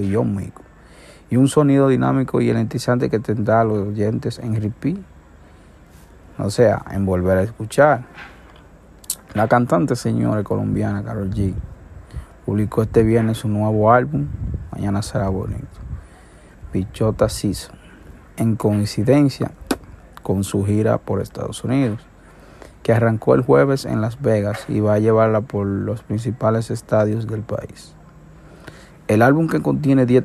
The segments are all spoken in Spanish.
Y un sonido dinámico y elentizante que tendrá a los oyentes en repeat. O sea, en volver a escuchar. La cantante señora colombiana Carol G publicó este viernes su nuevo álbum, Mañana será bonito, Pichota Season, en coincidencia con su gira por Estados Unidos, que arrancó el jueves en Las Vegas y va a llevarla por los principales estadios del país. El álbum que contiene 10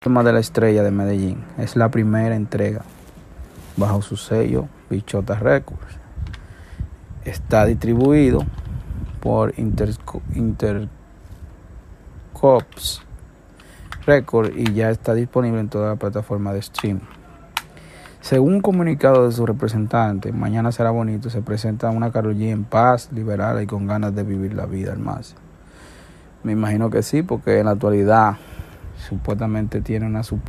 Tema de la estrella de Medellín. Es la primera entrega bajo su sello Bichota Records. Está distribuido por Interco- Intercops Records y ya está disponible en toda la plataforma de stream. Según un comunicado de su representante, Mañana será bonito, se presenta una Karol en paz, liberada y con ganas de vivir la vida al máximo. Me imagino que sí, porque en la actualidad supuestamente tiene una sup-